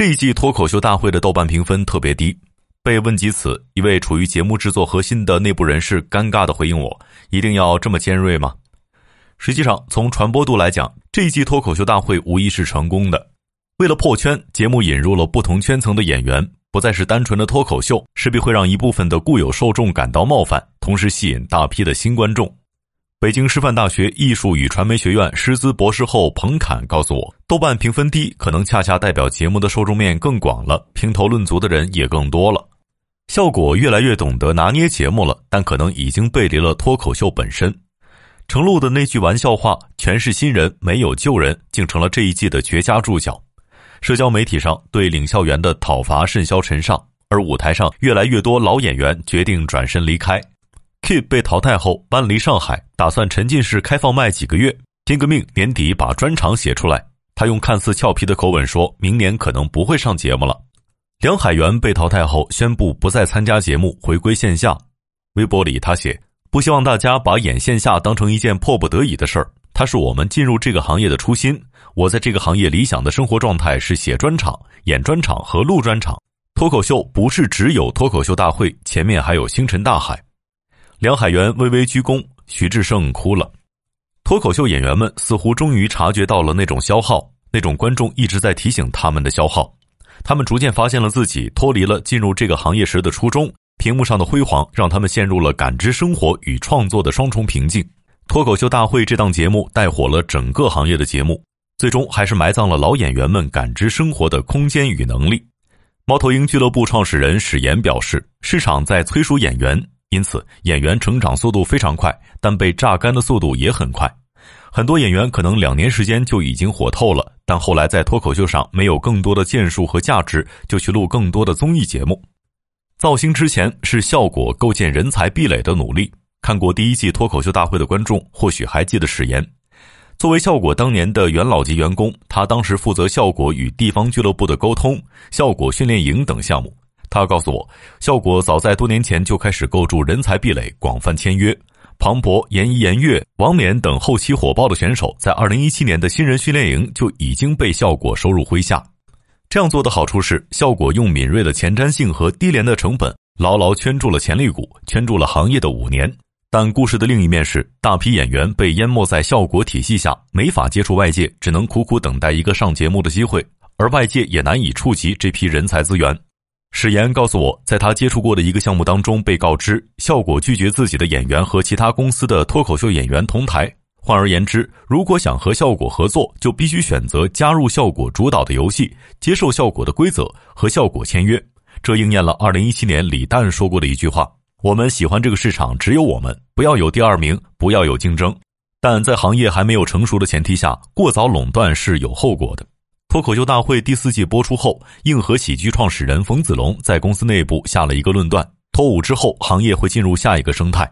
这一季脱口秀大会的豆瓣评分特别低。被问及此，一位处于节目制作核心的内部人士尴尬的回应我：“一定要这么尖锐吗？”实际上，从传播度来讲，这一季脱口秀大会无疑是成功的。为了破圈，节目引入了不同圈层的演员，不再是单纯的脱口秀，势必会让一部分的固有受众感到冒犯，同时吸引大批的新观众。北京师范大学艺术与传媒学院师资博士后彭侃告诉我，豆瓣评分低，可能恰恰代表节目的受众面更广了，评头论足的人也更多了。效果越来越懂得拿捏节目了，但可能已经背离了脱口秀本身。程璐的那句玩笑话“全是新人，没有旧人”，竟成了这一季的绝佳注脚。社交媒体上对领校园的讨伐甚嚣尘上，而舞台上越来越多老演员决定转身离开。P 被淘汰后搬离上海，打算沉浸式开放麦几个月，拼个命年底把专场写出来。他用看似俏皮的口吻说：“明年可能不会上节目了。”梁海源被淘汰后宣布不再参加节目，回归线下。微博里他写：“不希望大家把演线下当成一件迫不得已的事儿，它是我们进入这个行业的初心。我在这个行业理想的生活状态是写专场、演专场和录专场。脱口秀不是只有脱口秀大会，前面还有星辰大海。”梁海源微微鞠躬，徐志胜哭了。脱口秀演员们似乎终于察觉到了那种消耗，那种观众一直在提醒他们的消耗。他们逐渐发现了自己脱离了进入这个行业时的初衷。屏幕上的辉煌让他们陷入了感知生活与创作的双重瓶颈。脱口秀大会这档节目带火了整个行业的节目，最终还是埋葬了老演员们感知生活的空间与能力。猫头鹰俱乐部创始人史岩表示：“市场在催熟演员。”因此，演员成长速度非常快，但被榨干的速度也很快。很多演员可能两年时间就已经火透了，但后来在脱口秀上没有更多的建树和价值，就去录更多的综艺节目。造星之前是效果构建人才壁垒的努力。看过第一季脱口秀大会的观众或许还记得史岩，作为效果当年的元老级员工，他当时负责效果与地方俱乐部的沟通、效果训练营等项目。他告诉我，效果早在多年前就开始构筑人才壁垒，广泛签约。庞博、严一、严月、王冕等后期火爆的选手，在二零一七年的新人训练营就已经被效果收入麾下。这样做的好处是，效果用敏锐的前瞻性和低廉的成本，牢牢圈住了潜力股，圈住了行业的五年。但故事的另一面是，大批演员被淹没在效果体系下，没法接触外界，只能苦苦等待一个上节目的机会，而外界也难以触及这批人才资源。史岩告诉我，在他接触过的一个项目当中，被告知效果拒绝自己的演员和其他公司的脱口秀演员同台。换而言之，如果想和效果合作，就必须选择加入效果主导的游戏，接受效果的规则和效果签约。这应验了2017年李诞说过的一句话：“我们喜欢这个市场，只有我们，不要有第二名，不要有竞争。”但在行业还没有成熟的前提下，过早垄断是有后果的。脱口秀大会第四季播出后，硬核喜剧创始人冯子龙在公司内部下了一个论断：脱五之后，行业会进入下一个生态。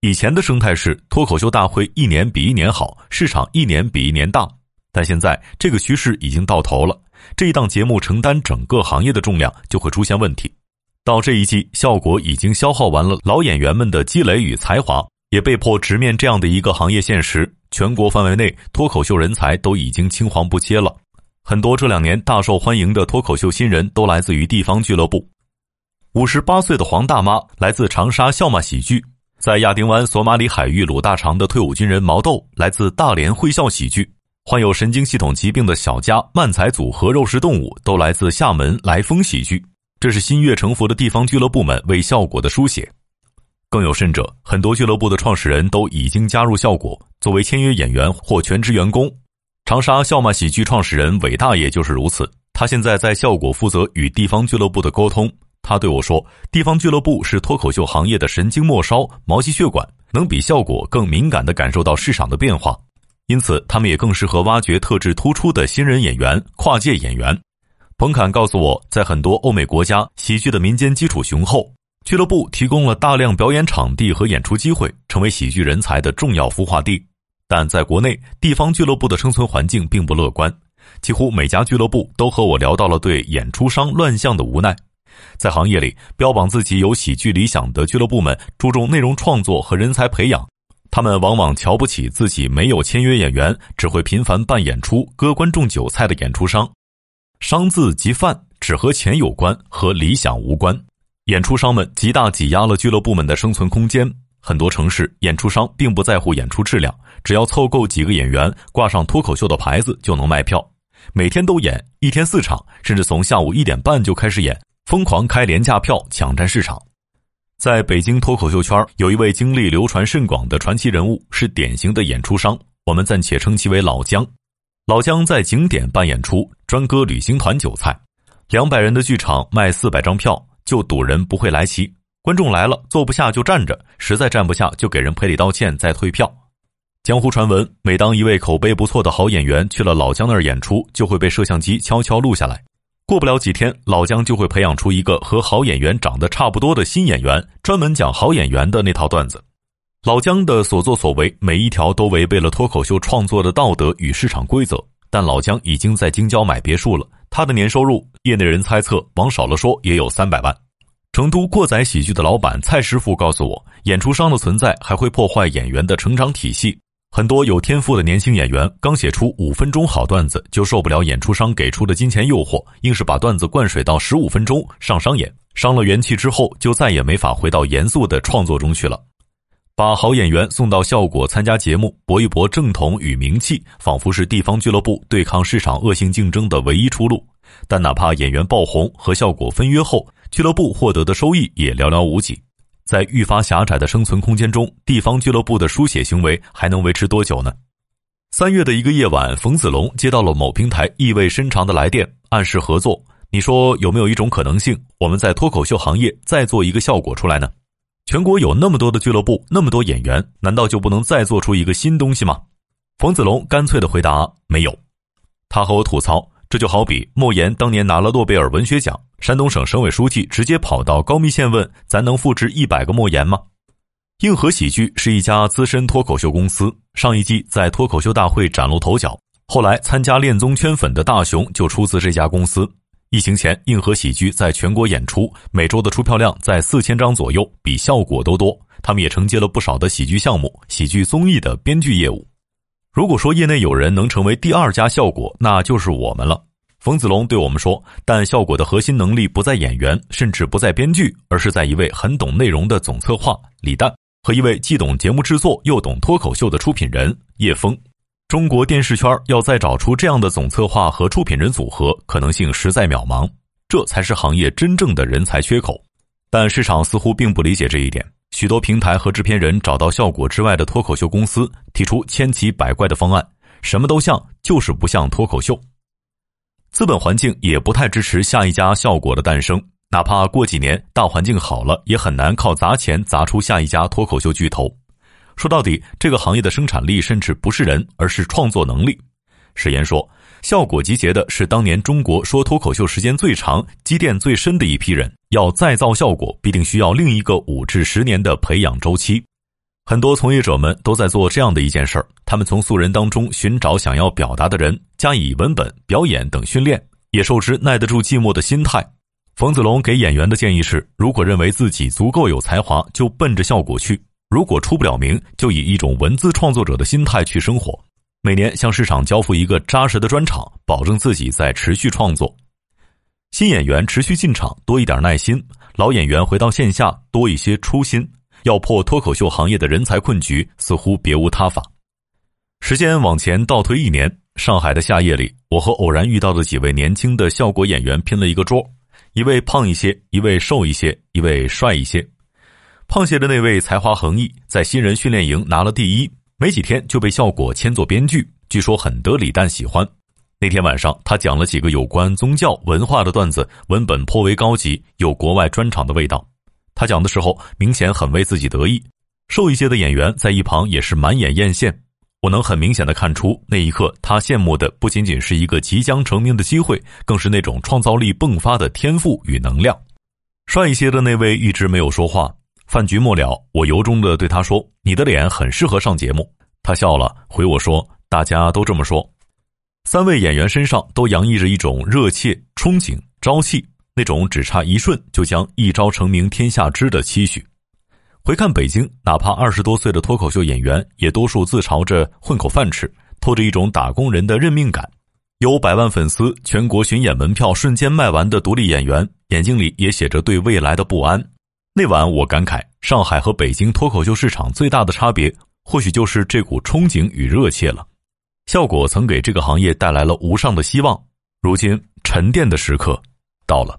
以前的生态是脱口秀大会一年比一年好，市场一年比一年大，但现在这个趋势已经到头了。这一档节目承担整个行业的重量，就会出现问题。到这一季，效果已经消耗完了老演员们的积累与才华，也被迫直面这样的一个行业现实：全国范围内脱口秀人才都已经青黄不接了。很多这两年大受欢迎的脱口秀新人都来自于地方俱乐部。五十八岁的黄大妈来自长沙笑骂喜剧，在亚丁湾索马里海域撸大肠的退伍军人毛豆来自大连会笑喜剧，患有神经系统疾病的小佳漫才组合肉食动物都来自厦门来风喜剧。这是心悦诚服的地方俱乐部们为效果的书写。更有甚者，很多俱乐部的创始人都已经加入效果，作为签约演员或全职员工。长沙笑骂喜剧创始人韦大爷就是如此。他现在在效果负责与地方俱乐部的沟通。他对我说：“地方俱乐部是脱口秀行业的神经末梢、毛细血管，能比效果更敏感地感受到市场的变化，因此他们也更适合挖掘特质突出的新人演员、跨界演员。”彭侃告诉我，在很多欧美国家，喜剧的民间基础雄厚，俱乐部提供了大量表演场地和演出机会，成为喜剧人才的重要孵化地。但在国内，地方俱乐部的生存环境并不乐观，几乎每家俱乐部都和我聊到了对演出商乱象的无奈。在行业里，标榜自己有喜剧理想的俱乐部们注重内容创作和人才培养，他们往往瞧不起自己没有签约演员、只会频繁办演出、割观众韭菜的演出商。商字即饭只和钱有关，和理想无关。演出商们极大挤压了俱乐部们的生存空间。很多城市演出商并不在乎演出质量，只要凑够几个演员，挂上脱口秀的牌子就能卖票。每天都演，一天四场，甚至从下午一点半就开始演，疯狂开廉价票抢占市场。在北京脱口秀圈，有一位经历流传甚广的传奇人物，是典型的演出商，我们暂且称其为老姜。老姜在景点办演出，专割旅行团韭菜。两百人的剧场卖四百张票，就赌人不会来齐。观众来了，坐不下就站着，实在站不下就给人赔礼道歉，再退票。江湖传闻，每当一位口碑不错的好演员去了老姜那儿演出，就会被摄像机悄悄录下来。过不了几天，老姜就会培养出一个和好演员长得差不多的新演员，专门讲好演员的那套段子。老姜的所作所为，每一条都违背了脱口秀创作的道德与市场规则。但老姜已经在京郊买别墅了，他的年收入，业内人猜测，往少了说也有三百万。成都过载喜剧的老板蔡师傅告诉我，演出商的存在还会破坏演员的成长体系。很多有天赋的年轻演员刚写出五分钟好段子，就受不了演出商给出的金钱诱惑，硬是把段子灌水到十五分钟上商演，伤了元气之后，就再也没法回到严肃的创作中去了。把好演员送到效果参加节目，搏一搏正统与名气，仿佛是地方俱乐部对抗市场恶性竞争的唯一出路。但哪怕演员爆红和效果分约后，俱乐部获得的收益也寥寥无几，在愈发狭窄的生存空间中，地方俱乐部的书写行为还能维持多久呢？三月的一个夜晚，冯子龙接到了某平台意味深长的来电，暗示合作。你说有没有一种可能性，我们在脱口秀行业再做一个效果出来呢？全国有那么多的俱乐部，那么多演员，难道就不能再做出一个新东西吗？冯子龙干脆的回答：没有。他和我吐槽。这就好比莫言当年拿了诺贝尔文学奖，山东省省委书记直接跑到高密县问：“咱能复制一百个莫言吗？”硬核喜剧是一家资深脱口秀公司，上一季在脱口秀大会崭露头角。后来参加恋综圈粉的大熊就出自这家公司。疫情前，硬核喜剧在全国演出，每周的出票量在四千张左右，比效果都多。他们也承接了不少的喜剧项目、喜剧综艺的编剧业务。如果说业内有人能成为第二家效果，那就是我们了。冯子龙对我们说：“但效果的核心能力不在演员，甚至不在编剧，而是在一位很懂内容的总策划李诞和一位既懂节目制作又懂脱口秀的出品人叶峰。中国电视圈要再找出这样的总策划和出品人组合，可能性实在渺茫。这才是行业真正的人才缺口。但市场似乎并不理解这一点。”许多平台和制片人找到效果之外的脱口秀公司，提出千奇百怪的方案，什么都像，就是不像脱口秀。资本环境也不太支持下一家效果的诞生，哪怕过几年大环境好了，也很难靠砸钱砸出下一家脱口秀巨头。说到底，这个行业的生产力甚至不是人，而是创作能力。史岩说。效果集结的是当年中国说脱口秀时间最长、积淀最深的一批人。要再造效果，必定需要另一个五至十年的培养周期。很多从业者们都在做这样的一件事儿：他们从素人当中寻找想要表达的人，加以文本、表演等训练，也受之耐得住寂寞的心态。冯子龙给演员的建议是：如果认为自己足够有才华，就奔着效果去；如果出不了名，就以一种文字创作者的心态去生活。每年向市场交付一个扎实的专场，保证自己在持续创作。新演员持续进场，多一点耐心；老演员回到线下，多一些初心。要破脱口秀行业的人才困局，似乎别无他法。时间往前倒推一年，上海的夏夜里，我和偶然遇到的几位年轻的效果演员拼了一个桌，一位胖一些，一位瘦一些，一位帅一些。胖些的那位才华横溢，在新人训练营拿了第一。没几天就被效果签做编剧，据说很得李诞喜欢。那天晚上，他讲了几个有关宗教文化的段子，文本颇为高级，有国外专场的味道。他讲的时候明显很为自己得意。瘦一些的演员在一旁也是满眼艳羡。我能很明显的看出，那一刻他羡慕的不仅仅是一个即将成名的机会，更是那种创造力迸发的天赋与能量。帅一些的那位一直没有说话。饭局末了，我由衷的对他说：“你的脸很适合上节目。”他笑了，回我说：“大家都这么说。”三位演员身上都洋溢着一种热切、憧憬、朝气，那种只差一瞬就将一朝成名天下知的期许。回看北京，哪怕二十多岁的脱口秀演员，也多数自嘲着混口饭吃，透着一种打工人的认命感。有百万粉丝、全国巡演门票瞬间卖完的独立演员，眼睛里也写着对未来的不安。那晚我感慨，上海和北京脱口秀市场最大的差别，或许就是这股憧憬与热切了。效果曾给这个行业带来了无上的希望，如今沉淀的时刻到了。